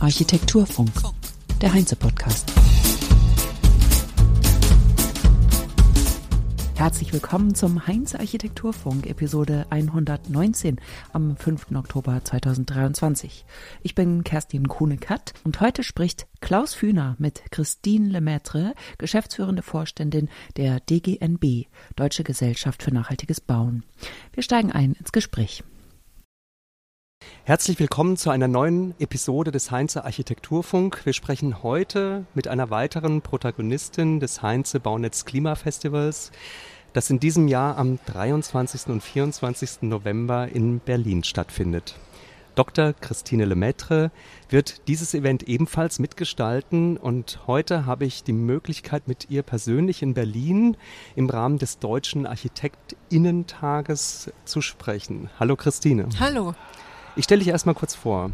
Architekturfunk. Architekturfunk, der Heinze-Podcast. Herzlich willkommen zum Heinz Architekturfunk, Episode 119 am 5. Oktober 2023. Ich bin Kerstin Kuhne-Katt und heute spricht Klaus Fühner mit Christine Lemaitre, geschäftsführende Vorständin der DGNB, Deutsche Gesellschaft für nachhaltiges Bauen. Wir steigen ein ins Gespräch. Herzlich willkommen zu einer neuen Episode des Heinze Architekturfunk. Wir sprechen heute mit einer weiteren Protagonistin des Heinze Baunetz Klimafestivals, das in diesem Jahr am 23. und 24. November in Berlin stattfindet. Dr. Christine Lemaitre wird dieses Event ebenfalls mitgestalten und heute habe ich die Möglichkeit, mit ihr persönlich in Berlin im Rahmen des Deutschen Architektinnentages zu sprechen. Hallo Christine. Hallo. Ich stelle dich erstmal kurz vor.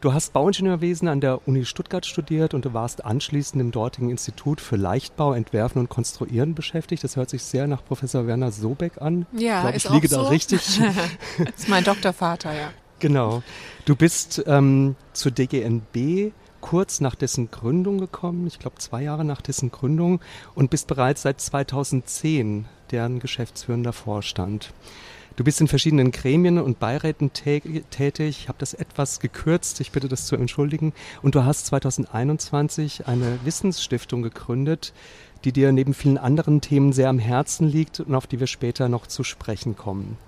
Du hast Bauingenieurwesen an der Uni Stuttgart studiert und du warst anschließend im dortigen Institut für Leichtbau, Entwerfen und Konstruieren beschäftigt. Das hört sich sehr nach Professor Werner Sobeck an. Ja, ich, glaub, ich liege so. da richtig. das ist mein Doktorvater, ja. Genau. Du bist ähm, zur DGNB kurz nach dessen Gründung gekommen, ich glaube zwei Jahre nach dessen Gründung und bist bereits seit 2010 deren geschäftsführender Vorstand. Du bist in verschiedenen Gremien und Beiräten tätig. Ich habe das etwas gekürzt, ich bitte das zu entschuldigen. Und du hast 2021 eine Wissensstiftung gegründet, die dir neben vielen anderen Themen sehr am Herzen liegt und auf die wir später noch zu sprechen kommen.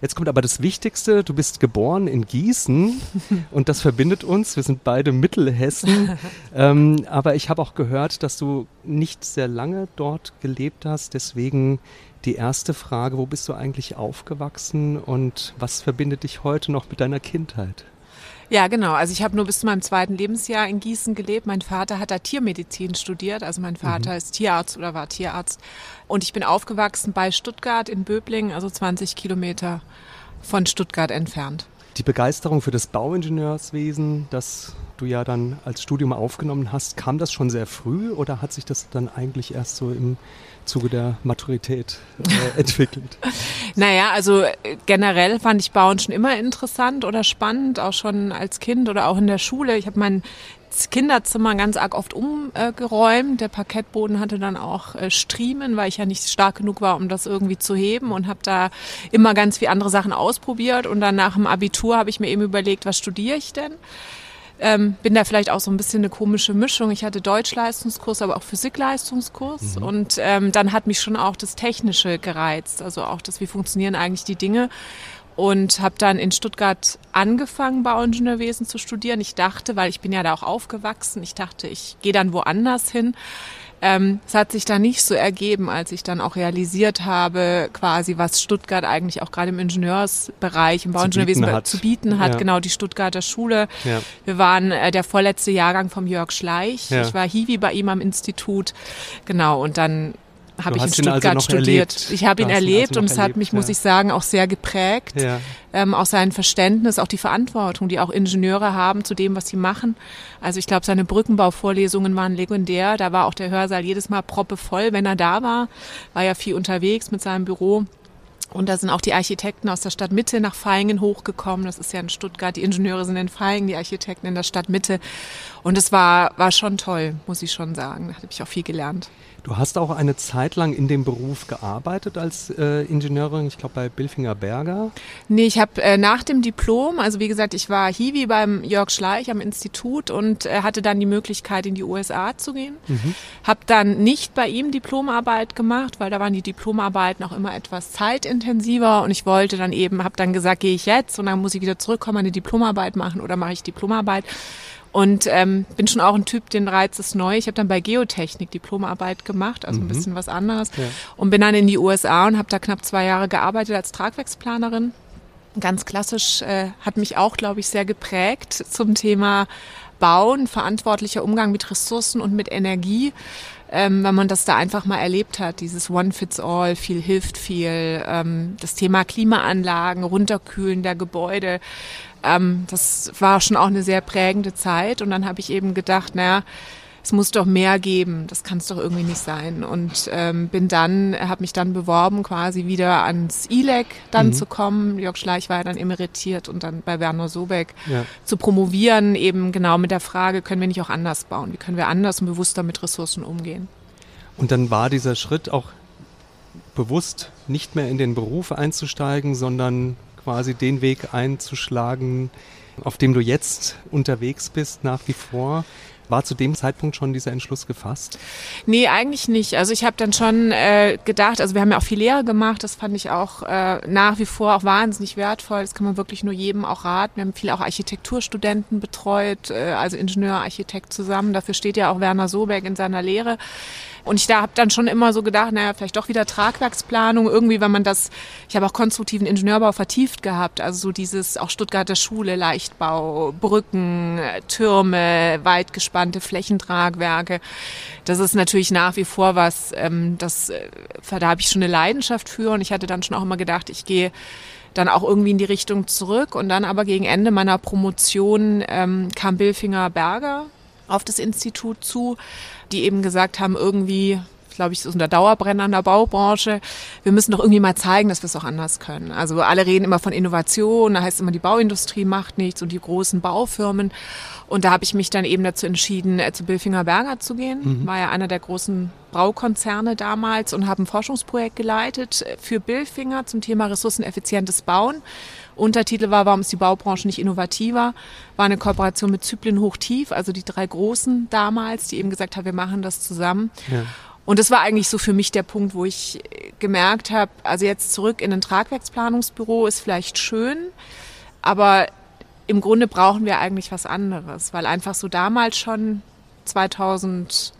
Jetzt kommt aber das Wichtigste. Du bist geboren in Gießen und das verbindet uns. Wir sind beide Mittelhessen. ähm, aber ich habe auch gehört, dass du nicht sehr lange dort gelebt hast. Deswegen die erste Frage, wo bist du eigentlich aufgewachsen und was verbindet dich heute noch mit deiner Kindheit? Ja, genau. Also ich habe nur bis zu meinem zweiten Lebensjahr in Gießen gelebt. Mein Vater hat da Tiermedizin studiert. Also mein Vater mhm. ist Tierarzt oder war Tierarzt. Und ich bin aufgewachsen bei Stuttgart in Böblingen, also 20 Kilometer von Stuttgart entfernt. Die Begeisterung für das Bauingenieurswesen, das du ja dann als Studium aufgenommen hast, kam das schon sehr früh oder hat sich das dann eigentlich erst so im Zuge der Maturität äh, entwickelt? naja, also äh, generell fand ich Bauen schon immer interessant oder spannend, auch schon als Kind oder auch in der Schule. Ich habe mein Kinderzimmer ganz arg oft umgeräumt. Der Parkettboden hatte dann auch äh, Striemen, weil ich ja nicht stark genug war, um das irgendwie zu heben und habe da immer ganz viele andere Sachen ausprobiert. Und dann nach dem Abitur habe ich mir eben überlegt, was studiere ich denn? Ähm, bin da vielleicht auch so ein bisschen eine komische Mischung. Ich hatte Deutschleistungskurs, aber auch Physikleistungskurs. Mhm. Und ähm, dann hat mich schon auch das Technische gereizt. Also auch das, wie funktionieren eigentlich die Dinge. Und habe dann in Stuttgart angefangen, Bauingenieurwesen zu studieren. Ich dachte, weil ich bin ja da auch aufgewachsen, ich dachte, ich gehe dann woanders hin. Ähm, es hat sich da nicht so ergeben, als ich dann auch realisiert habe, quasi was Stuttgart eigentlich auch gerade im Ingenieursbereich, im Bauingenieurwesen zu bieten hat, zu bieten hat. Ja. genau die Stuttgarter Schule. Ja. Wir waren äh, der vorletzte Jahrgang vom Jörg Schleich. Ja. Ich war Hiwi bei ihm am Institut. Genau, und dann habe ich in also Stuttgart also studiert. Erlebt. Ich habe ihn erlebt also und es hat mich, ja. muss ich sagen, auch sehr geprägt. Ja. Ähm, auch sein Verständnis, auch die Verantwortung, die auch Ingenieure haben zu dem, was sie machen. Also ich glaube, seine Brückenbauvorlesungen waren legendär. Da war auch der Hörsaal jedes Mal proppevoll, wenn er da war. War ja viel unterwegs mit seinem Büro. Und da sind auch die Architekten aus der Stadtmitte nach Feingen hochgekommen. Das ist ja in Stuttgart. Die Ingenieure sind in Feingen, die Architekten in der Stadtmitte. Und es war, war schon toll, muss ich schon sagen. Da habe ich auch viel gelernt. Du hast auch eine Zeit lang in dem Beruf gearbeitet als äh, Ingenieurin, ich glaube bei Bilfinger Berger. Nee, ich habe äh, nach dem Diplom, also wie gesagt, ich war Hiwi beim Jörg Schleich am Institut und äh, hatte dann die Möglichkeit in die USA zu gehen. Mhm. Habe dann nicht bei ihm Diplomarbeit gemacht, weil da waren die Diplomarbeiten auch immer etwas zeitintensiver und ich wollte dann eben, habe dann gesagt, gehe ich jetzt und dann muss ich wieder zurückkommen, eine Diplomarbeit machen oder mache ich Diplomarbeit. Und ähm, bin schon auch ein Typ, den reizt es neu. Ich habe dann bei Geotechnik Diplomarbeit gemacht, also mhm. ein bisschen was anderes. Ja. Und bin dann in die USA und habe da knapp zwei Jahre gearbeitet als Tragwerksplanerin. Ganz klassisch, äh, hat mich auch, glaube ich, sehr geprägt zum Thema Bauen, verantwortlicher Umgang mit Ressourcen und mit Energie. Ähm, wenn man das da einfach mal erlebt hat, dieses One Fits All, viel hilft viel, ähm, das Thema Klimaanlagen, Runterkühlen der Gebäude, ähm, das war schon auch eine sehr prägende Zeit. Und dann habe ich eben gedacht, naja, es muss doch mehr geben, das kann es doch irgendwie nicht sein. Und ähm, bin dann, habe mich dann beworben, quasi wieder ans ILEC dann mhm. zu kommen. Jörg Schleich war ja dann emeritiert und dann bei Werner Sobeck ja. zu promovieren, eben genau mit der Frage, können wir nicht auch anders bauen? Wie können wir anders und bewusster mit Ressourcen umgehen? Und dann war dieser Schritt auch bewusst nicht mehr in den Beruf einzusteigen, sondern quasi den Weg einzuschlagen, auf dem du jetzt unterwegs bist, nach wie vor. War zu dem Zeitpunkt schon dieser Entschluss gefasst? Nee, eigentlich nicht. Also ich habe dann schon äh, gedacht, also wir haben ja auch viel Lehre gemacht, das fand ich auch äh, nach wie vor auch wahnsinnig wertvoll. Das kann man wirklich nur jedem auch raten. Wir haben viel auch Architekturstudenten betreut, äh, also Ingenieur, Architekt zusammen. Dafür steht ja auch Werner Soberg in seiner Lehre. Und ich da habe dann schon immer so gedacht, naja, vielleicht doch wieder Tragwerksplanung, irgendwie, wenn man das, ich habe auch konstruktiven Ingenieurbau vertieft gehabt, also so dieses auch Stuttgarter Schule, Leichtbau, Brücken, Türme, weitgespannte Flächentragwerke. Das ist natürlich nach wie vor was, ähm, das, äh, da habe ich schon eine Leidenschaft für. Und ich hatte dann schon auch immer gedacht, ich gehe dann auch irgendwie in die Richtung zurück. Und dann aber gegen Ende meiner Promotion ähm, kam Billfinger Berger auf das Institut zu, die eben gesagt haben, irgendwie glaube ich, ist unter Dauerbrenner in der Baubranche. Wir müssen doch irgendwie mal zeigen, dass wir es auch anders können. Also alle reden immer von Innovation, da heißt immer, die Bauindustrie macht nichts und die großen Baufirmen. Und da habe ich mich dann eben dazu entschieden, äh, zu Billfinger Berger zu gehen. Mhm. War ja einer der großen Braukonzerne damals und habe ein Forschungsprojekt geleitet für Billfinger zum Thema ressourceneffizientes Bauen. Untertitel war, warum ist die Baubranche nicht innovativer? War eine Kooperation mit Zyplin Hochtief, also die drei Großen damals, die eben gesagt haben, wir machen das zusammen. Ja. Und das war eigentlich so für mich der Punkt, wo ich gemerkt habe, also jetzt zurück in ein Tragwerksplanungsbüro ist vielleicht schön, aber im Grunde brauchen wir eigentlich was anderes, weil einfach so damals schon 2007,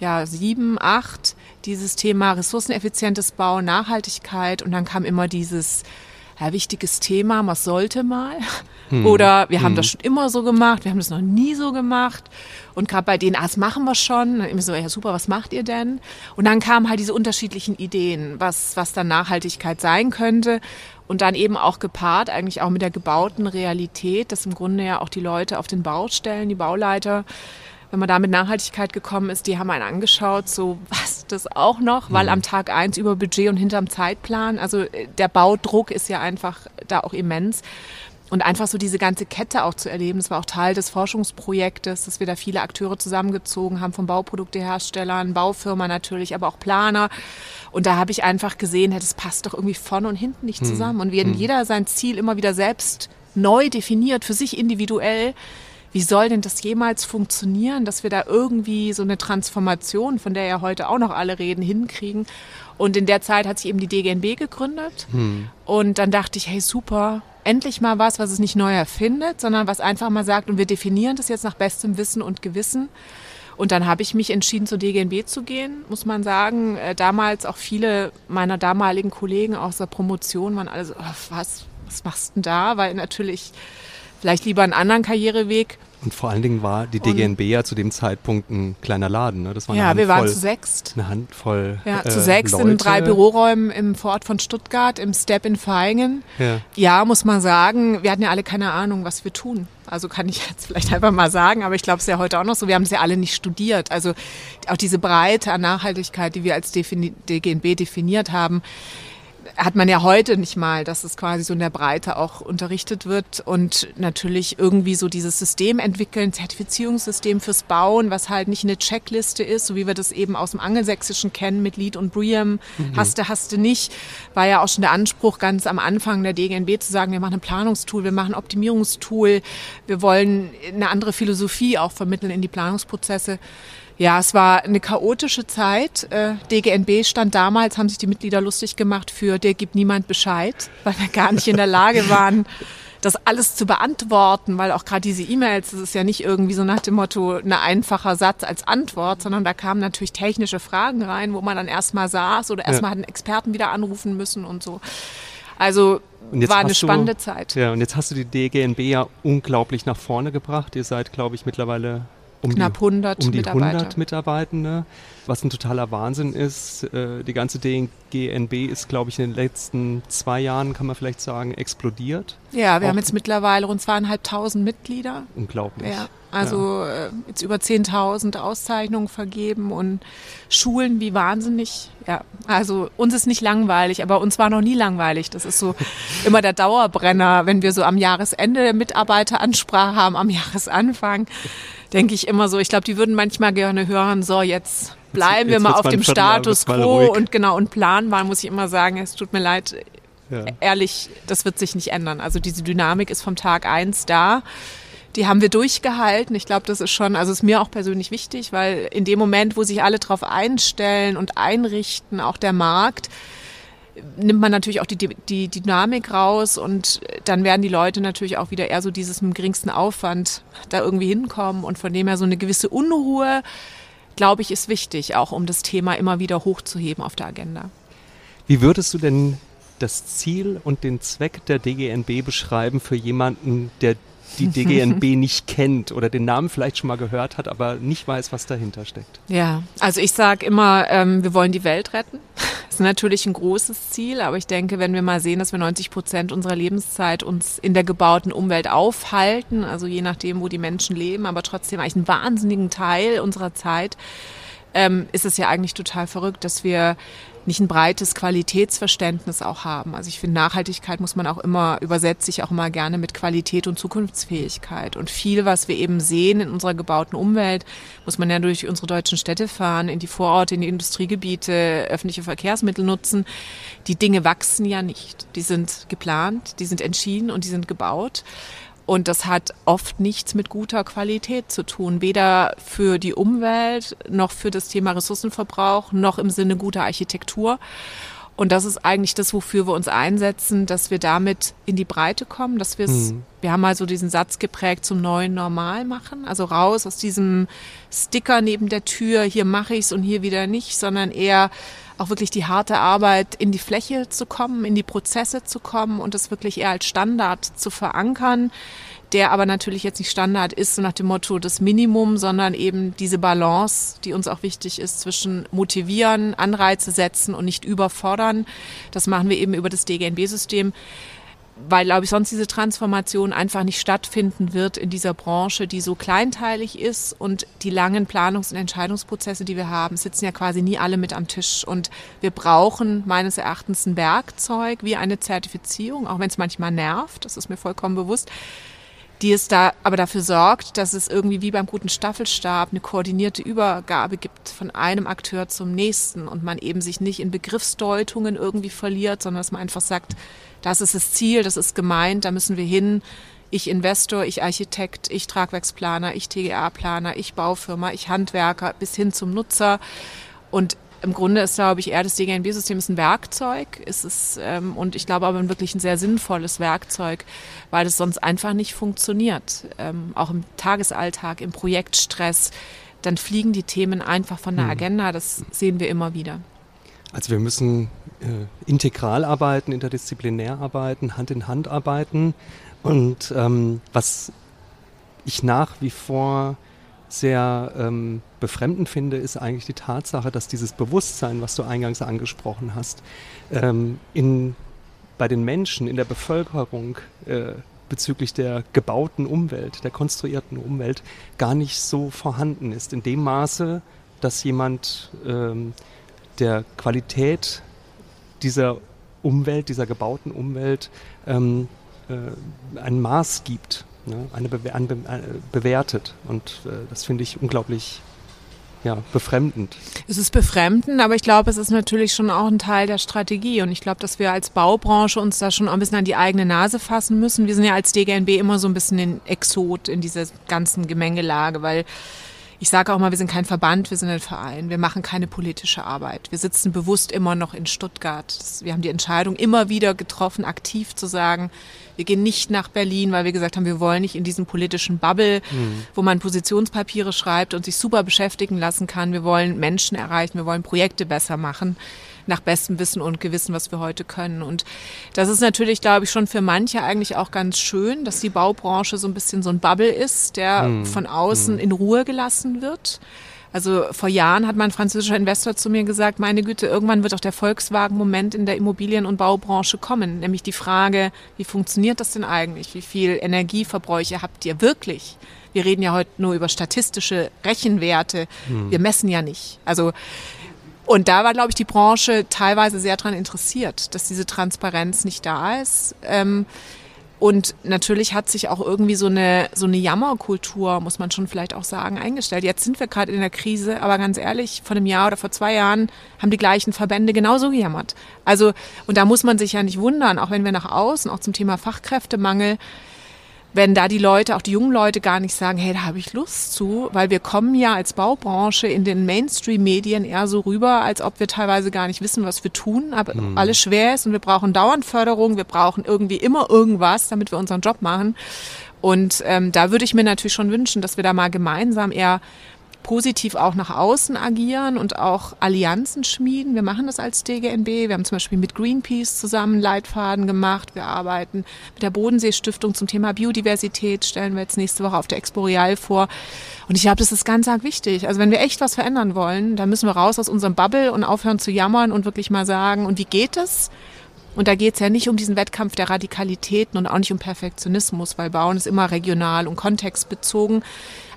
2008 dieses Thema ressourceneffizientes Bauen, Nachhaltigkeit und dann kam immer dieses ja, wichtiges Thema, was sollte mal. Hm. Oder wir haben hm. das schon immer so gemacht, wir haben das noch nie so gemacht. Und gerade bei denen, ah, das machen wir schon. Immer so, ja super, was macht ihr denn? Und dann kamen halt diese unterschiedlichen Ideen, was, was dann Nachhaltigkeit sein könnte. Und dann eben auch gepaart, eigentlich auch mit der gebauten Realität, dass im Grunde ja auch die Leute auf den Baustellen, die Bauleiter, wenn man da mit Nachhaltigkeit gekommen ist, die haben einen angeschaut, so was das auch noch, weil mhm. am Tag eins über Budget und hinterm Zeitplan, also äh, der Baudruck ist ja einfach da auch immens. Und einfach so diese ganze Kette auch zu erleben, das war auch Teil des Forschungsprojektes, dass wir da viele Akteure zusammengezogen haben, von Bauprodukteherstellern, Baufirma natürlich, aber auch Planer. Und da habe ich einfach gesehen, das passt doch irgendwie vorne und hinten nicht mhm. zusammen. Und wenn mhm. jeder sein Ziel immer wieder selbst neu definiert, für sich individuell, wie soll denn das jemals funktionieren, dass wir da irgendwie so eine Transformation, von der ja heute auch noch alle reden, hinkriegen? Und in der Zeit hat sich eben die DGNB gegründet. Hm. Und dann dachte ich, hey super, endlich mal was, was es nicht neu erfindet, sondern was einfach mal sagt, und wir definieren das jetzt nach bestem Wissen und Gewissen. Und dann habe ich mich entschieden, zur DGNB zu gehen, muss man sagen. Äh, damals auch viele meiner damaligen Kollegen aus der Promotion waren alle so, oh, was, was machst du denn da? Weil natürlich vielleicht lieber einen anderen Karriereweg. Und vor allen Dingen war die DGNB und, ja zu dem Zeitpunkt ein kleiner Laden. Ne? Das war ja, wir waren zu sechst. Eine Handvoll. Ja, zu äh, sechs Leute. in drei Büroräumen im Fort von Stuttgart, im Step in Feingen. Ja. ja, muss man sagen, wir hatten ja alle keine Ahnung, was wir tun. Also kann ich jetzt vielleicht einfach mal sagen, aber ich glaube, es ist ja heute auch noch so. Wir haben es ja alle nicht studiert. Also auch diese Breite an Nachhaltigkeit, die wir als DGNB definiert haben, hat man ja heute nicht mal, dass es quasi so in der Breite auch unterrichtet wird und natürlich irgendwie so dieses System entwickeln, Zertifizierungssystem fürs Bauen, was halt nicht eine Checkliste ist, so wie wir das eben aus dem Angelsächsischen kennen mit Lead und Briam, mhm. hast du, nicht, war ja auch schon der Anspruch ganz am Anfang der DGNB zu sagen, wir machen ein Planungstool, wir machen ein Optimierungstool, wir wollen eine andere Philosophie auch vermitteln in die Planungsprozesse. Ja, es war eine chaotische Zeit. Äh, DGNB stand damals, haben sich die Mitglieder lustig gemacht für der gibt niemand Bescheid, weil wir gar nicht in der Lage waren, das alles zu beantworten, weil auch gerade diese E-Mails, das ist ja nicht irgendwie so nach dem Motto ein einfacher Satz als Antwort, sondern da kamen natürlich technische Fragen rein, wo man dann erstmal saß oder erstmal ja. hat einen Experten wieder anrufen müssen und so. Also war eine spannende du, Zeit. Ja, und jetzt hast du die DGNB ja unglaublich nach vorne gebracht. Ihr seid, glaube ich, mittlerweile um knapp 100 die, um die Mitarbeiter. 100 Mitarbeitende, was ein totaler Wahnsinn ist. Äh, die ganze DGNB ist, glaube ich, in den letzten zwei Jahren, kann man vielleicht sagen, explodiert. Ja, wir Auch haben jetzt mittlerweile rund zweieinhalbtausend Mitglieder. Unglaublich. Ja. Also ja. Äh, jetzt über 10.000 Auszeichnungen vergeben und Schulen wie wahnsinnig. Ja, also uns ist nicht langweilig, aber uns war noch nie langweilig. Das ist so immer der Dauerbrenner, wenn wir so am Jahresende Mitarbeiteransprache haben, am Jahresanfang, denke ich immer so, ich glaube, die würden manchmal gerne hören, so jetzt bleiben jetzt, wir mal auf dem Status quo und genau und planbar muss ich immer sagen, es tut mir leid, ja. ehrlich, das wird sich nicht ändern. Also diese Dynamik ist vom Tag eins da die haben wir durchgehalten. Ich glaube, das ist schon, also ist mir auch persönlich wichtig, weil in dem Moment, wo sich alle darauf einstellen und einrichten, auch der Markt, nimmt man natürlich auch die, die Dynamik raus und dann werden die Leute natürlich auch wieder eher so dieses mit dem geringsten Aufwand da irgendwie hinkommen und von dem her so eine gewisse Unruhe, glaube ich, ist wichtig, auch um das Thema immer wieder hochzuheben auf der Agenda. Wie würdest du denn das Ziel und den Zweck der DGNB beschreiben für jemanden, der die DGNB nicht kennt oder den Namen vielleicht schon mal gehört hat, aber nicht weiß, was dahinter steckt? Ja, also ich sage immer, ähm, wir wollen die Welt retten. Das ist natürlich ein großes Ziel, aber ich denke, wenn wir mal sehen, dass wir 90 Prozent unserer Lebenszeit uns in der gebauten Umwelt aufhalten, also je nachdem, wo die Menschen leben, aber trotzdem eigentlich einen wahnsinnigen Teil unserer Zeit, ähm, ist es ja eigentlich total verrückt, dass wir nicht ein breites Qualitätsverständnis auch haben. Also ich finde, Nachhaltigkeit muss man auch immer, übersetze ich auch immer gerne mit Qualität und Zukunftsfähigkeit. Und viel, was wir eben sehen in unserer gebauten Umwelt, muss man ja durch unsere deutschen Städte fahren, in die Vororte, in die Industriegebiete, öffentliche Verkehrsmittel nutzen. Die Dinge wachsen ja nicht. Die sind geplant, die sind entschieden und die sind gebaut. Und das hat oft nichts mit guter Qualität zu tun, weder für die Umwelt noch für das Thema Ressourcenverbrauch noch im Sinne guter Architektur. Und das ist eigentlich das, wofür wir uns einsetzen, dass wir damit in die Breite kommen, dass wir es, mhm. wir haben mal so diesen Satz geprägt zum neuen Normal machen, also raus aus diesem Sticker neben der Tür, hier mache ich's und hier wieder nicht, sondern eher auch wirklich die harte Arbeit in die Fläche zu kommen, in die Prozesse zu kommen und das wirklich eher als Standard zu verankern, der aber natürlich jetzt nicht Standard ist, so nach dem Motto das Minimum, sondern eben diese Balance, die uns auch wichtig ist zwischen motivieren, Anreize setzen und nicht überfordern. Das machen wir eben über das DGNB-System weil, glaube ich, sonst diese Transformation einfach nicht stattfinden wird in dieser Branche, die so kleinteilig ist und die langen Planungs- und Entscheidungsprozesse, die wir haben, sitzen ja quasi nie alle mit am Tisch. Und wir brauchen meines Erachtens ein Werkzeug wie eine Zertifizierung, auch wenn es manchmal nervt, das ist mir vollkommen bewusst, die es da aber dafür sorgt, dass es irgendwie wie beim guten Staffelstab eine koordinierte Übergabe gibt von einem Akteur zum nächsten und man eben sich nicht in Begriffsdeutungen irgendwie verliert, sondern dass man einfach sagt, das ist das Ziel, das ist gemeint, da müssen wir hin. Ich Investor, ich Architekt, ich Tragwerksplaner, ich TGA-Planer, ich Baufirma, ich Handwerker bis hin zum Nutzer. Und im Grunde ist, glaube ich, eher das DGNB-System ist ein Werkzeug. Ist es, ähm, und ich glaube aber wirklich ein sehr sinnvolles Werkzeug, weil es sonst einfach nicht funktioniert. Ähm, auch im Tagesalltag, im Projektstress, dann fliegen die Themen einfach von der hm. Agenda. Das sehen wir immer wieder. Also wir müssen äh, integral arbeiten, interdisziplinär arbeiten, Hand in Hand arbeiten. Und ähm, was ich nach wie vor sehr ähm, befremdend finde, ist eigentlich die Tatsache, dass dieses Bewusstsein, was du eingangs angesprochen hast, ähm, in, bei den Menschen, in der Bevölkerung äh, bezüglich der gebauten Umwelt, der konstruierten Umwelt, gar nicht so vorhanden ist. In dem Maße, dass jemand ähm, der Qualität dieser Umwelt, dieser gebauten Umwelt ähm, äh, ein Maß gibt, ne? eine, Bewer eine, eine bewertet. Und äh, das finde ich unglaublich ja, befremdend. Es ist befremdend, aber ich glaube, es ist natürlich schon auch ein Teil der Strategie. Und ich glaube, dass wir als Baubranche uns da schon ein bisschen an die eigene Nase fassen müssen. Wir sind ja als DGNB immer so ein bisschen ein Exot in dieser ganzen Gemengelage, weil ich sage auch mal, wir sind kein Verband, wir sind ein Verein. Wir machen keine politische Arbeit. Wir sitzen bewusst immer noch in Stuttgart. Wir haben die Entscheidung immer wieder getroffen, aktiv zu sagen, wir gehen nicht nach Berlin, weil wir gesagt haben, wir wollen nicht in diesem politischen Bubble, mhm. wo man Positionspapiere schreibt und sich super beschäftigen lassen kann. Wir wollen Menschen erreichen, wir wollen Projekte besser machen nach bestem Wissen und Gewissen, was wir heute können. Und das ist natürlich, glaube ich, schon für manche eigentlich auch ganz schön, dass die Baubranche so ein bisschen so ein Bubble ist, der mhm. von außen mhm. in Ruhe gelassen wird Also vor Jahren hat mein französischer Investor zu mir gesagt, meine Güte, irgendwann wird auch der Volkswagen-Moment in der Immobilien- und Baubranche kommen. Nämlich die Frage, wie funktioniert das denn eigentlich? Wie viel Energieverbräuche habt ihr wirklich? Wir reden ja heute nur über statistische Rechenwerte. Hm. Wir messen ja nicht. Also und da war, glaube ich, die Branche teilweise sehr daran interessiert, dass diese Transparenz nicht da ist. Ähm, und natürlich hat sich auch irgendwie so eine, so eine Jammerkultur, muss man schon vielleicht auch sagen, eingestellt. Jetzt sind wir gerade in der Krise, aber ganz ehrlich, vor einem Jahr oder vor zwei Jahren haben die gleichen Verbände genauso gejammert. Also, und da muss man sich ja nicht wundern, auch wenn wir nach außen, auch zum Thema Fachkräftemangel, wenn da die Leute, auch die jungen Leute gar nicht sagen, hey, da habe ich Lust zu, weil wir kommen ja als Baubranche in den Mainstream-Medien eher so rüber, als ob wir teilweise gar nicht wissen, was wir tun, aber mhm. alles schwer ist und wir brauchen dauernd Förderung, wir brauchen irgendwie immer irgendwas, damit wir unseren Job machen. Und ähm, da würde ich mir natürlich schon wünschen, dass wir da mal gemeinsam eher positiv auch nach außen agieren und auch Allianzen schmieden. Wir machen das als DGNB. Wir haben zum Beispiel mit Greenpeace zusammen Leitfaden gemacht. Wir arbeiten mit der Bodensee Stiftung zum Thema Biodiversität, stellen wir jetzt nächste Woche auf der Expo Real vor. Und ich glaube, das ist ganz arg wichtig. Also wenn wir echt was verändern wollen, dann müssen wir raus aus unserem Bubble und aufhören zu jammern und wirklich mal sagen, und wie geht es? Und da geht es ja nicht um diesen Wettkampf der Radikalitäten und auch nicht um Perfektionismus, weil Bauen ist immer regional und kontextbezogen,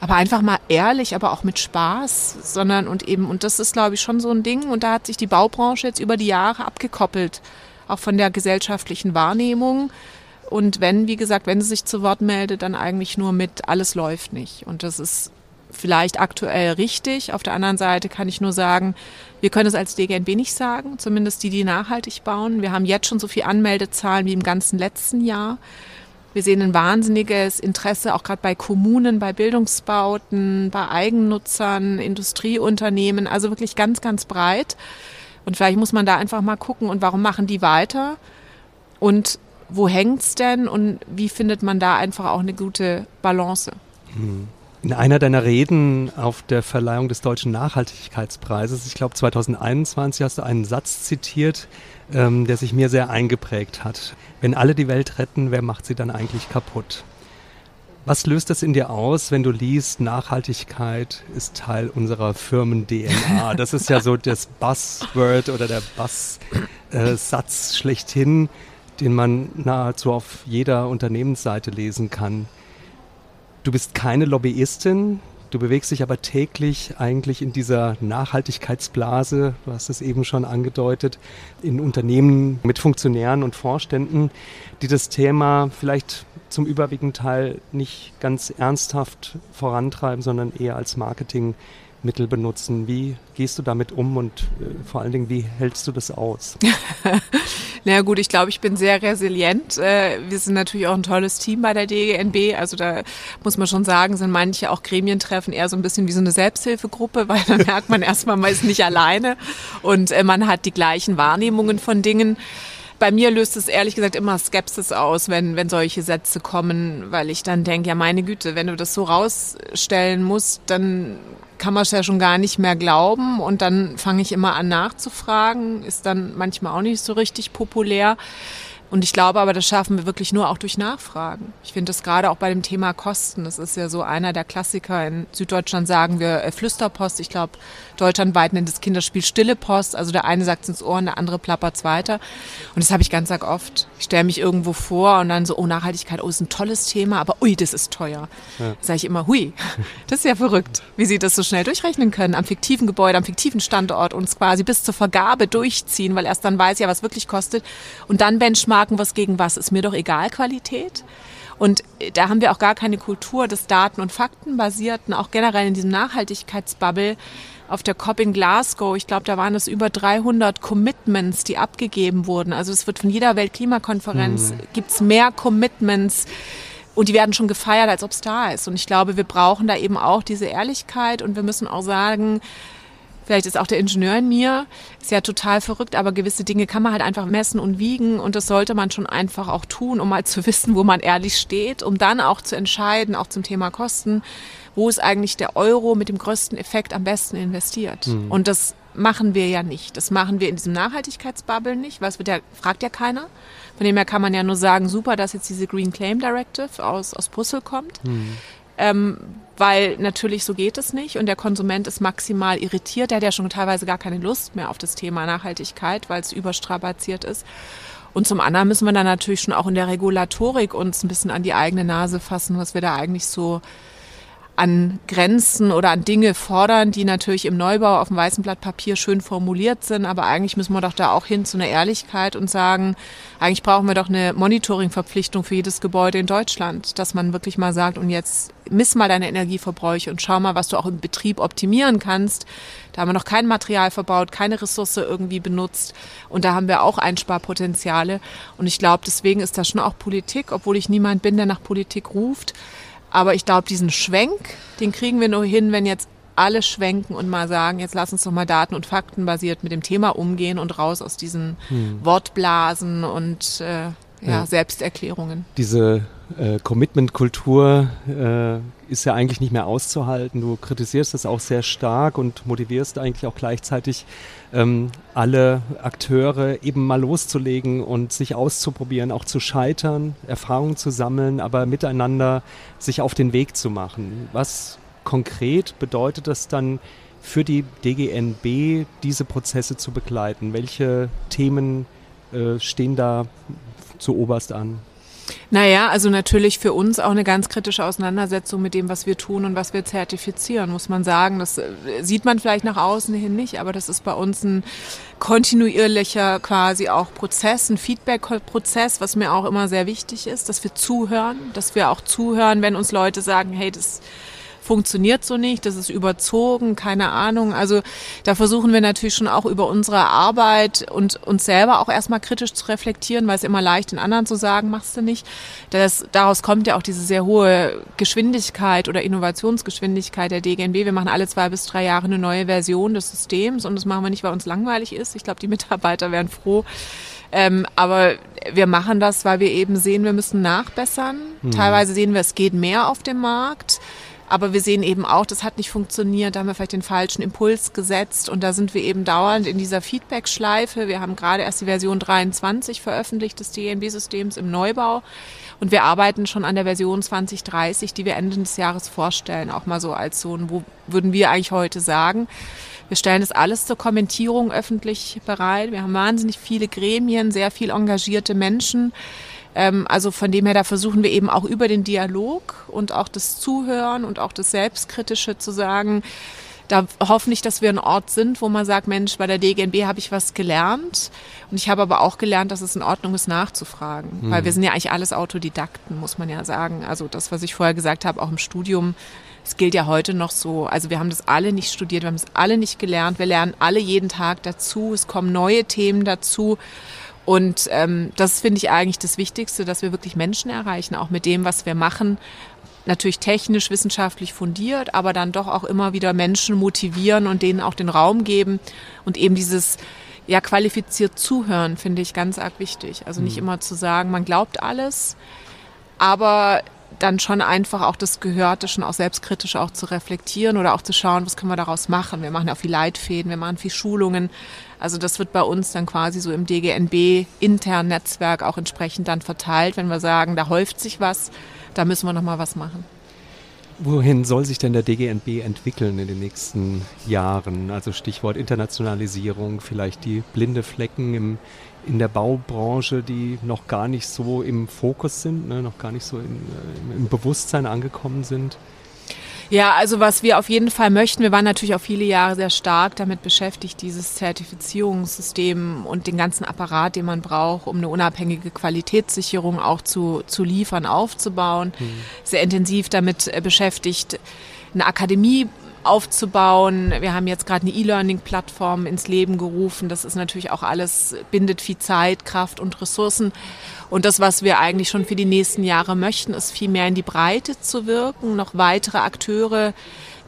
aber einfach mal ehrlich, aber auch mit Spaß, sondern und eben, und das ist, glaube ich, schon so ein Ding. Und da hat sich die Baubranche jetzt über die Jahre abgekoppelt, auch von der gesellschaftlichen Wahrnehmung. Und wenn, wie gesagt, wenn sie sich zu Wort meldet, dann eigentlich nur mit alles läuft nicht. Und das ist vielleicht aktuell richtig. Auf der anderen Seite kann ich nur sagen, wir können es als DGNB nicht sagen, zumindest die, die nachhaltig bauen. Wir haben jetzt schon so viel Anmeldezahlen wie im ganzen letzten Jahr. Wir sehen ein wahnsinniges Interesse auch gerade bei Kommunen, bei Bildungsbauten, bei Eigennutzern, Industrieunternehmen, also wirklich ganz, ganz breit. Und vielleicht muss man da einfach mal gucken, und warum machen die weiter? Und wo hängt's denn? Und wie findet man da einfach auch eine gute Balance? Hm. In einer deiner Reden auf der Verleihung des Deutschen Nachhaltigkeitspreises, ich glaube 2021, hast du einen Satz zitiert, ähm, der sich mir sehr eingeprägt hat. Wenn alle die Welt retten, wer macht sie dann eigentlich kaputt? Was löst das in dir aus, wenn du liest, Nachhaltigkeit ist Teil unserer Firmen-DNA? Das ist ja so das Buzzword oder der Buzz-Satz äh, schlechthin, den man nahezu auf jeder Unternehmensseite lesen kann. Du bist keine Lobbyistin, du bewegst dich aber täglich eigentlich in dieser Nachhaltigkeitsblase, du hast es eben schon angedeutet, in Unternehmen mit Funktionären und Vorständen, die das Thema vielleicht zum überwiegenden Teil nicht ganz ernsthaft vorantreiben, sondern eher als Marketing Mittel benutzen. Wie gehst du damit um und äh, vor allen Dingen, wie hältst du das aus? naja gut, ich glaube, ich bin sehr resilient. Äh, wir sind natürlich auch ein tolles Team bei der DGNB. Also da muss man schon sagen, sind manche auch Gremientreffen eher so ein bisschen wie so eine Selbsthilfegruppe, weil da merkt man erstmal, man ist nicht alleine und äh, man hat die gleichen Wahrnehmungen von Dingen bei mir löst es ehrlich gesagt immer Skepsis aus, wenn, wenn solche Sätze kommen, weil ich dann denke, ja meine Güte, wenn du das so rausstellen musst, dann kann man es ja schon gar nicht mehr glauben und dann fange ich immer an nachzufragen, ist dann manchmal auch nicht so richtig populär. Und ich glaube aber, das schaffen wir wirklich nur auch durch Nachfragen. Ich finde das gerade auch bei dem Thema Kosten. Das ist ja so einer der Klassiker. In Süddeutschland sagen wir äh, Flüsterpost. Ich glaube, deutschlandweit nennt das Kinderspiel Stille Post. Also der eine sagt es ins Ohr und der andere plappert es weiter. Und das habe ich ganz arg oft. Ich stelle mich irgendwo vor und dann so, oh, Nachhaltigkeit, oh, ist ein tolles Thema, aber ui, das ist teuer. Ja. Sage ich immer, hui, das ist ja verrückt, wie Sie das so schnell durchrechnen können. Am fiktiven Gebäude, am fiktiven Standort und es quasi bis zur Vergabe durchziehen, weil erst dann weiß ja, was wirklich kostet. Und dann benchmark benchmarken, was gegen was. Ist mir doch egal Qualität. Und da haben wir auch gar keine Kultur des Daten- und Faktenbasierten, auch generell in diesem Nachhaltigkeitsbubble. Auf der COP in Glasgow, ich glaube, da waren es über 300 Commitments, die abgegeben wurden. Also es wird von jeder Weltklimakonferenz, mhm. gibt's mehr Commitments und die werden schon gefeiert, als ob es da ist. Und ich glaube, wir brauchen da eben auch diese Ehrlichkeit und wir müssen auch sagen, Vielleicht ist auch der Ingenieur in mir, ist ja total verrückt, aber gewisse Dinge kann man halt einfach messen und wiegen und das sollte man schon einfach auch tun, um mal zu wissen, wo man ehrlich steht, um dann auch zu entscheiden, auch zum Thema Kosten, wo ist eigentlich der Euro mit dem größten Effekt am besten investiert. Mhm. Und das machen wir ja nicht. Das machen wir in diesem Nachhaltigkeitsbubble nicht, weil es wird ja, fragt ja keiner. Von dem her kann man ja nur sagen, super, dass jetzt diese Green Claim Directive aus, aus Brüssel kommt. Mhm Ähm, weil natürlich so geht es nicht und der Konsument ist maximal irritiert. Der hat ja schon teilweise gar keine Lust mehr auf das Thema Nachhaltigkeit, weil es überstrapaziert ist. Und zum anderen müssen wir dann natürlich schon auch in der Regulatorik uns ein bisschen an die eigene Nase fassen, was wir da eigentlich so an Grenzen oder an Dinge fordern, die natürlich im Neubau auf dem weißen Blatt Papier schön formuliert sind. Aber eigentlich müssen wir doch da auch hin zu einer Ehrlichkeit und sagen, eigentlich brauchen wir doch eine Monitoring-Verpflichtung für jedes Gebäude in Deutschland, dass man wirklich mal sagt, und jetzt miss mal deine Energieverbräuche und schau mal, was du auch im Betrieb optimieren kannst. Da haben wir noch kein Material verbaut, keine Ressource irgendwie benutzt. Und da haben wir auch Einsparpotenziale. Und ich glaube, deswegen ist das schon auch Politik, obwohl ich niemand bin, der nach Politik ruft aber ich glaube, diesen Schwenk, den kriegen wir nur hin, wenn jetzt alle schwenken und mal sagen, jetzt lass uns doch mal daten- und faktenbasiert mit dem Thema umgehen und raus aus diesen hm. Wortblasen und äh, ja, ja, Selbsterklärungen. Diese äh, Commitment-Kultur äh, ist ja eigentlich nicht mehr auszuhalten. Du kritisierst das auch sehr stark und motivierst eigentlich auch gleichzeitig ähm, alle Akteure eben mal loszulegen und sich auszuprobieren, auch zu scheitern, Erfahrungen zu sammeln, aber miteinander sich auf den Weg zu machen. Was konkret bedeutet das dann für die DGNB, diese Prozesse zu begleiten? Welche Themen äh, stehen da zu oberst an? Naja, also natürlich für uns auch eine ganz kritische Auseinandersetzung mit dem, was wir tun und was wir zertifizieren, muss man sagen. Das äh, sieht man vielleicht nach außen hin nicht, aber das ist bei uns ein kontinuierlicher quasi auch Prozess, ein Feedback-Prozess, was mir auch immer sehr wichtig ist, dass wir zuhören, dass wir auch zuhören, wenn uns Leute sagen, hey, das funktioniert so nicht, das ist überzogen, keine Ahnung. Also da versuchen wir natürlich schon auch über unsere Arbeit und uns selber auch erstmal kritisch zu reflektieren, weil es immer leicht den anderen zu sagen, machst du nicht. Das, daraus kommt ja auch diese sehr hohe Geschwindigkeit oder Innovationsgeschwindigkeit der DGNB. Wir machen alle zwei bis drei Jahre eine neue Version des Systems und das machen wir nicht, weil uns langweilig ist. Ich glaube, die Mitarbeiter wären froh. Ähm, aber wir machen das, weil wir eben sehen, wir müssen nachbessern. Hm. Teilweise sehen wir, es geht mehr auf dem Markt. Aber wir sehen eben auch, das hat nicht funktioniert, da haben wir vielleicht den falschen Impuls gesetzt und da sind wir eben dauernd in dieser Feedback-Schleife. Wir haben gerade erst die Version 23 veröffentlicht des DNB-Systems im Neubau und wir arbeiten schon an der Version 2030, die wir Ende des Jahres vorstellen, auch mal so als so ein, wo würden wir eigentlich heute sagen. Wir stellen das alles zur Kommentierung öffentlich bereit. Wir haben wahnsinnig viele Gremien, sehr viel engagierte Menschen. Ähm, also von dem her, da versuchen wir eben auch über den Dialog und auch das Zuhören und auch das Selbstkritische zu sagen, da hoffentlich, dass wir ein Ort sind, wo man sagt, Mensch, bei der DGNB habe ich was gelernt. Und ich habe aber auch gelernt, dass es in Ordnung ist, nachzufragen. Mhm. Weil wir sind ja eigentlich alles Autodidakten, muss man ja sagen. Also das, was ich vorher gesagt habe, auch im Studium, es gilt ja heute noch so. Also wir haben das alle nicht studiert, wir haben es alle nicht gelernt. Wir lernen alle jeden Tag dazu. Es kommen neue Themen dazu. Und ähm, das finde ich eigentlich das Wichtigste, dass wir wirklich Menschen erreichen, auch mit dem, was wir machen. Natürlich technisch, wissenschaftlich fundiert, aber dann doch auch immer wieder Menschen motivieren und denen auch den Raum geben und eben dieses ja qualifiziert zuhören finde ich ganz arg wichtig. Also nicht mhm. immer zu sagen, man glaubt alles, aber dann schon einfach auch das Gehörte schon auch selbstkritisch auch zu reflektieren oder auch zu schauen, was können wir daraus machen. Wir machen ja auch viel Leitfäden, wir machen viel Schulungen. Also das wird bei uns dann quasi so im DGNB internen Netzwerk auch entsprechend dann verteilt, wenn wir sagen, da häuft sich was, da müssen wir nochmal was machen. Wohin soll sich denn der DGNB entwickeln in den nächsten Jahren? Also Stichwort Internationalisierung, vielleicht die blinde Flecken im, in der Baubranche, die noch gar nicht so im Fokus sind, ne, noch gar nicht so in, äh, im Bewusstsein angekommen sind? Ja, also was wir auf jeden Fall möchten, wir waren natürlich auch viele Jahre sehr stark damit beschäftigt, dieses Zertifizierungssystem und den ganzen Apparat, den man braucht, um eine unabhängige Qualitätssicherung auch zu, zu liefern, aufzubauen. Mhm. Sehr intensiv damit äh, beschäftigt, eine Akademie aufzubauen. Wir haben jetzt gerade eine E-Learning-Plattform ins Leben gerufen. Das ist natürlich auch alles, bindet viel Zeit, Kraft und Ressourcen. Und das, was wir eigentlich schon für die nächsten Jahre möchten, ist viel mehr in die Breite zu wirken, noch weitere Akteure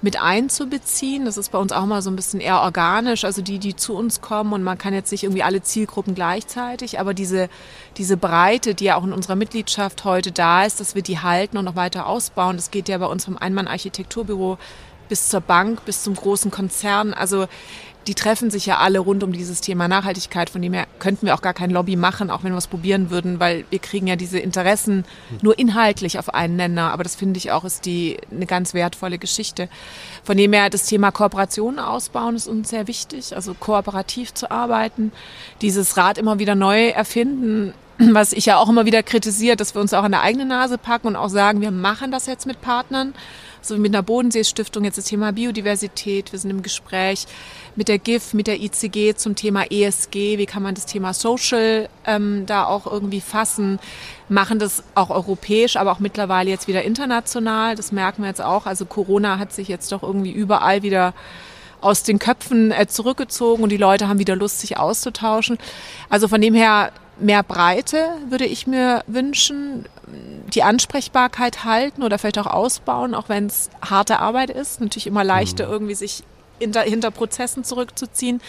mit einzubeziehen. Das ist bei uns auch mal so ein bisschen eher organisch, also die, die zu uns kommen und man kann jetzt nicht irgendwie alle Zielgruppen gleichzeitig, aber diese, diese Breite, die ja auch in unserer Mitgliedschaft heute da ist, dass wir die halten und noch weiter ausbauen. Das geht ja bei uns vom Einmann-Architekturbüro bis zur Bank, bis zum großen Konzern. Also die treffen sich ja alle rund um dieses Thema Nachhaltigkeit. Von dem her könnten wir auch gar kein Lobby machen, auch wenn wir es probieren würden, weil wir kriegen ja diese Interessen nur inhaltlich auf einen Nenner. Aber das finde ich auch ist die eine ganz wertvolle Geschichte. Von dem her das Thema Kooperation ausbauen ist uns sehr wichtig, also kooperativ zu arbeiten, dieses Rad immer wieder neu erfinden. Was ich ja auch immer wieder kritisiere, dass wir uns auch an der eigenen Nase packen und auch sagen, wir machen das jetzt mit Partnern so wie mit einer Bodensee-Stiftung jetzt das Thema Biodiversität. Wir sind im Gespräch mit der GIF, mit der ICG zum Thema ESG. Wie kann man das Thema Social ähm, da auch irgendwie fassen? Machen das auch europäisch, aber auch mittlerweile jetzt wieder international. Das merken wir jetzt auch. Also Corona hat sich jetzt doch irgendwie überall wieder aus den Köpfen äh, zurückgezogen und die Leute haben wieder Lust, sich auszutauschen. Also von dem her mehr Breite würde ich mir wünschen, die Ansprechbarkeit halten oder vielleicht auch ausbauen, auch wenn es harte Arbeit ist. Natürlich immer leichter, mhm. irgendwie sich hinter, hinter Prozessen zurückzuziehen.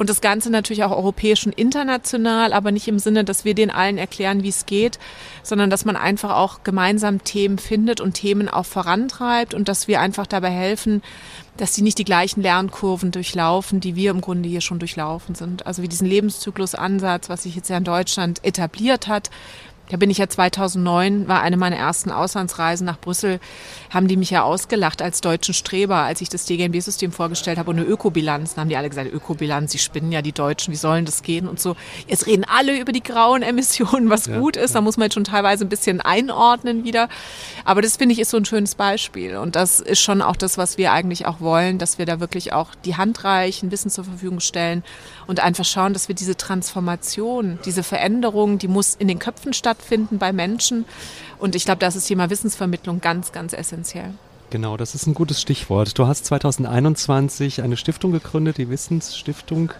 Und das Ganze natürlich auch europäisch und international, aber nicht im Sinne, dass wir den allen erklären, wie es geht, sondern dass man einfach auch gemeinsam Themen findet und Themen auch vorantreibt und dass wir einfach dabei helfen, dass sie nicht die gleichen Lernkurven durchlaufen, die wir im Grunde hier schon durchlaufen sind. Also wie diesen Lebenszyklusansatz, was sich jetzt ja in Deutschland etabliert hat, da bin ich ja 2009, war eine meiner ersten Auslandsreisen nach Brüssel, haben die mich ja ausgelacht als deutschen Streber, als ich das DGNB-System vorgestellt habe und eine Ökobilanz. Dann haben die alle gesagt, Ökobilanz, sie spinnen ja die Deutschen, wie sollen das gehen und so. Jetzt reden alle über die grauen Emissionen, was ja, gut ist. Ja. Da muss man jetzt schon teilweise ein bisschen einordnen wieder. Aber das finde ich ist so ein schönes Beispiel. Und das ist schon auch das, was wir eigentlich auch wollen, dass wir da wirklich auch die Hand reichen, Wissen zur Verfügung stellen und einfach schauen, dass wir diese Transformation, diese Veränderung, die muss in den Köpfen stattfinden bei Menschen. Und ich glaube, das ist Thema Wissensvermittlung ganz, ganz essentiell. Genau, das ist ein gutes Stichwort. Du hast 2021 eine Stiftung gegründet, die Wissensstiftung.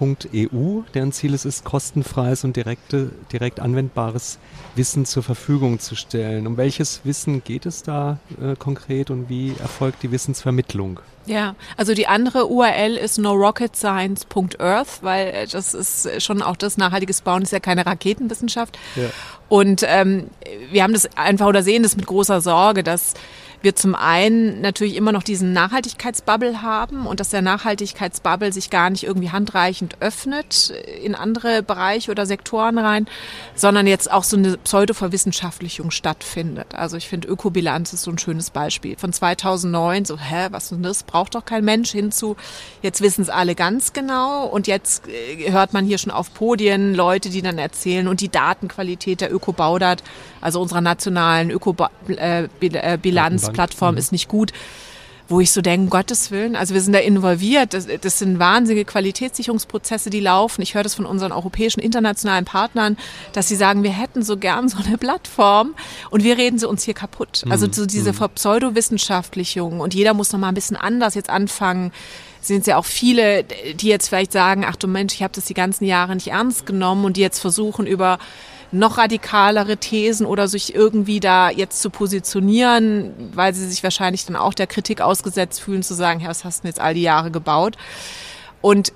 EU, deren Ziel es ist, kostenfreies und direkte, direkt anwendbares Wissen zur Verfügung zu stellen. Um welches Wissen geht es da äh, konkret und wie erfolgt die Wissensvermittlung? Ja, also die andere URL ist norocketscience.earth, weil äh, das ist schon auch das nachhaltiges Bauen ist ja keine Raketenwissenschaft. Ja. Und ähm, wir haben das einfach oder sehen das mit großer Sorge, dass wir zum einen natürlich immer noch diesen Nachhaltigkeitsbubble haben und dass der Nachhaltigkeitsbubble sich gar nicht irgendwie handreichend öffnet in andere Bereiche oder Sektoren rein, sondern jetzt auch so eine Pseudo-Verwissenschaftlichung stattfindet. Also ich finde Ökobilanz ist so ein schönes Beispiel. Von 2009 so, hä, was denn das? Braucht doch kein Mensch hinzu. Jetzt wissen es alle ganz genau und jetzt äh, hört man hier schon auf Podien Leute, die dann erzählen und die Datenqualität der Ökobaudat, also unserer nationalen Ökobilanz Plattform mhm. ist nicht gut wo ich so denke, Gottes Willen, also wir sind da involviert, das, das sind wahnsinnige Qualitätssicherungsprozesse, die laufen. Ich höre das von unseren europäischen internationalen Partnern, dass sie sagen, wir hätten so gern so eine Plattform und wir reden sie uns hier kaputt. Also mhm. so diese mhm. Pseudowissenschaftlichung und jeder muss noch mal ein bisschen anders jetzt anfangen sind es ja auch viele, die jetzt vielleicht sagen, ach du Mensch, ich habe das die ganzen Jahre nicht ernst genommen und die jetzt versuchen über noch radikalere Thesen oder sich irgendwie da jetzt zu positionieren, weil sie sich wahrscheinlich dann auch der Kritik ausgesetzt fühlen, zu sagen, ja, was hast du denn jetzt all die Jahre gebaut? Und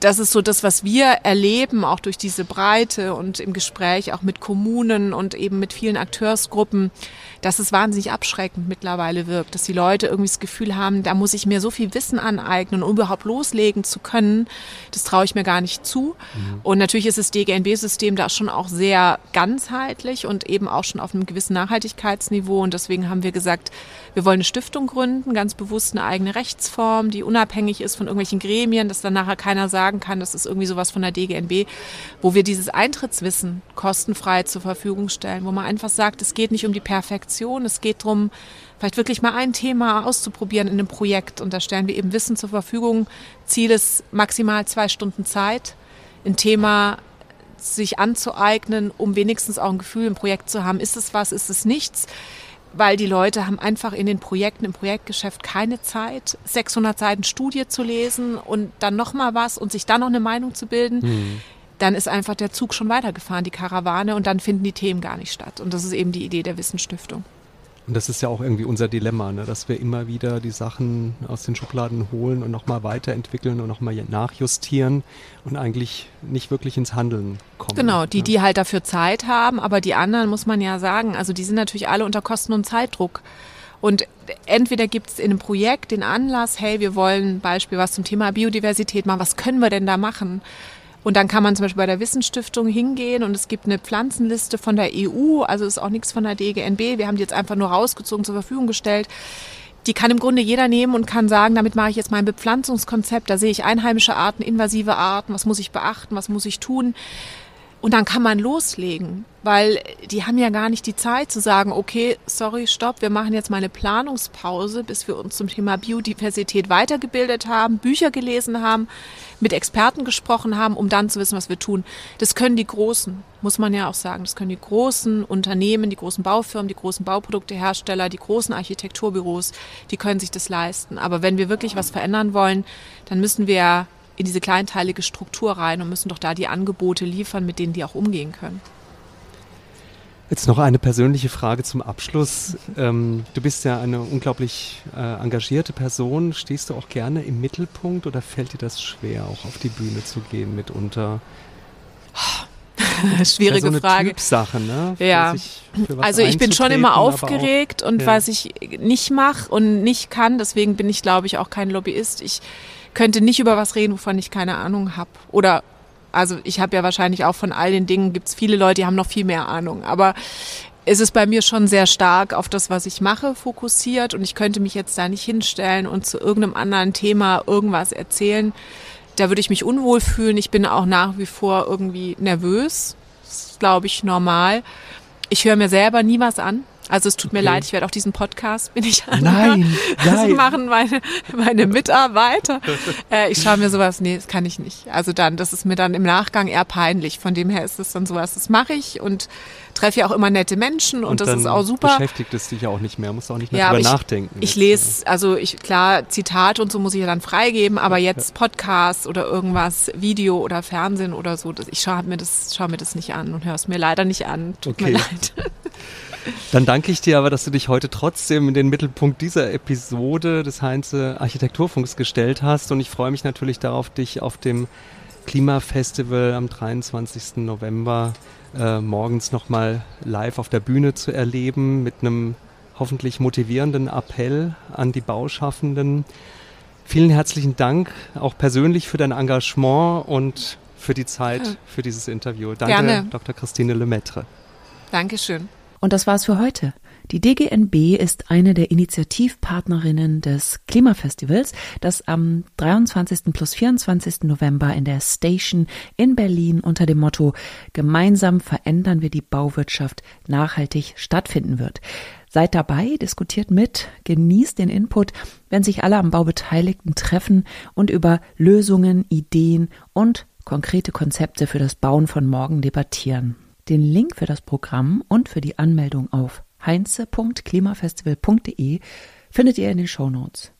das ist so das, was wir erleben, auch durch diese Breite und im Gespräch auch mit Kommunen und eben mit vielen Akteursgruppen, dass es wahnsinnig abschreckend mittlerweile wirkt, dass die Leute irgendwie das Gefühl haben, da muss ich mir so viel Wissen aneignen, um überhaupt loslegen zu können. Das traue ich mir gar nicht zu. Mhm. Und natürlich ist das DGNB-System da schon auch sehr ganzheitlich und eben auch schon auf einem gewissen Nachhaltigkeitsniveau. Und deswegen haben wir gesagt, wir wollen eine Stiftung gründen, ganz bewusst eine eigene Rechtsform, die unabhängig ist von irgendwelchen Gremien, dass dann nachher keiner sagen kann, das ist irgendwie sowas von der DGNB, wo wir dieses Eintrittswissen kostenfrei zur Verfügung stellen, wo man einfach sagt, es geht nicht um die Perfektion. Es geht darum, vielleicht wirklich mal ein Thema auszuprobieren in einem Projekt. Und da stellen wir eben Wissen zur Verfügung. Ziel ist maximal zwei Stunden Zeit, ein Thema sich anzueignen, um wenigstens auch ein Gefühl im Projekt zu haben, ist es was, ist es nichts weil die Leute haben einfach in den Projekten, im Projektgeschäft keine Zeit, 600 Seiten Studie zu lesen und dann nochmal was und sich dann noch eine Meinung zu bilden. Mhm dann ist einfach der Zug schon weitergefahren, die Karawane, und dann finden die Themen gar nicht statt. Und das ist eben die Idee der Wissensstiftung. Und das ist ja auch irgendwie unser Dilemma, ne? dass wir immer wieder die Sachen aus den Schubladen holen und nochmal weiterentwickeln und nochmal nachjustieren und eigentlich nicht wirklich ins Handeln kommen. Genau, die, ne? die halt dafür Zeit haben, aber die anderen muss man ja sagen, also die sind natürlich alle unter Kosten- und Zeitdruck. Und entweder gibt es in einem Projekt den Anlass, hey, wir wollen Beispiel was zum Thema Biodiversität machen, was können wir denn da machen? Und dann kann man zum Beispiel bei der Wissensstiftung hingehen und es gibt eine Pflanzenliste von der EU, also ist auch nichts von der DGNB. Wir haben die jetzt einfach nur rausgezogen zur Verfügung gestellt. Die kann im Grunde jeder nehmen und kann sagen, damit mache ich jetzt mein Bepflanzungskonzept. Da sehe ich einheimische Arten, invasive Arten, was muss ich beachten, was muss ich tun. Und dann kann man loslegen, weil die haben ja gar nicht die Zeit zu sagen, okay, sorry, stopp, wir machen jetzt mal eine Planungspause, bis wir uns zum Thema Biodiversität weitergebildet haben, Bücher gelesen haben, mit Experten gesprochen haben, um dann zu wissen, was wir tun. Das können die Großen, muss man ja auch sagen. Das können die großen Unternehmen, die großen Baufirmen, die großen Bauproduktehersteller, die großen Architekturbüros, die können sich das leisten. Aber wenn wir wirklich was verändern wollen, dann müssen wir in diese kleinteilige Struktur rein und müssen doch da die Angebote liefern, mit denen die auch umgehen können. Jetzt noch eine persönliche Frage zum Abschluss. Ähm, du bist ja eine unglaublich äh, engagierte Person. Stehst du auch gerne im Mittelpunkt oder fällt dir das schwer, auch auf die Bühne zu gehen mitunter? Schwierige ja, so Frage. Typsache, ne? Ja. also ich bin schon immer aufgeregt auch, und ja. was ich nicht mache und nicht kann, deswegen bin ich, glaube ich, auch kein Lobbyist. Ich könnte nicht über was reden, wovon ich keine Ahnung habe. Oder also ich habe ja wahrscheinlich auch von all den Dingen, gibt es viele Leute, die haben noch viel mehr Ahnung. Aber es ist bei mir schon sehr stark auf das, was ich mache, fokussiert und ich könnte mich jetzt da nicht hinstellen und zu irgendeinem anderen Thema irgendwas erzählen. Da würde ich mich unwohl fühlen. Ich bin auch nach wie vor irgendwie nervös. Das ist, glaube ich, normal. Ich höre mir selber nie was an. Also es tut okay. mir leid, ich werde auch diesen Podcast, bin ich an. Nein, das nein. machen meine, meine Mitarbeiter. äh, ich schaue mir sowas, nee, das kann ich nicht. Also dann, das ist mir dann im Nachgang eher peinlich. Von dem her ist es dann sowas, das mache ich und treffe ja auch immer nette Menschen und, und das ist auch super. beschäftigt es dich ja auch nicht mehr, musst auch nicht mehr ja, drüber ich, nachdenken. Ich lese, also ich, klar, Zitate und so muss ich ja dann freigeben, aber jetzt Podcast oder irgendwas, Video oder Fernsehen oder so, das, ich schaue mir das, schau mir das nicht an und höre es mir leider nicht an. Tut okay. mir leid. Dann danke ich dir aber, dass du dich heute trotzdem in den Mittelpunkt dieser Episode des Heinze Architekturfunks gestellt hast. Und ich freue mich natürlich darauf, dich auf dem Klimafestival am 23. November äh, morgens nochmal live auf der Bühne zu erleben mit einem hoffentlich motivierenden Appell an die Bauschaffenden. Vielen herzlichen Dank auch persönlich für dein Engagement und für die Zeit für dieses Interview. Danke, Gerne. Dr. Christine Lemaitre. Dankeschön. Und das war's für heute. Die DGNB ist eine der Initiativpartnerinnen des Klimafestivals, das am 23. plus 24. November in der Station in Berlin unter dem Motto Gemeinsam verändern wir die Bauwirtschaft nachhaltig stattfinden wird. Seid dabei, diskutiert mit, genießt den Input, wenn sich alle am Bau Beteiligten treffen und über Lösungen, Ideen und konkrete Konzepte für das Bauen von morgen debattieren. Den Link für das Programm und für die Anmeldung auf heinze.klimafestival.de findet ihr in den Show Notes.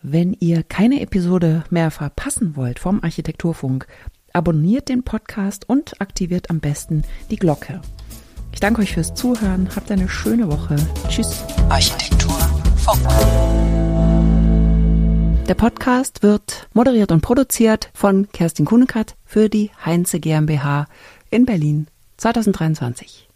Wenn ihr keine Episode mehr verpassen wollt vom Architekturfunk, abonniert den Podcast und aktiviert am besten die Glocke. Ich danke euch fürs Zuhören, habt eine schöne Woche. Tschüss. Architekturfunk. Der Podcast wird moderiert und produziert von Kerstin Kunekat für die Heinze GmbH in Berlin 2023.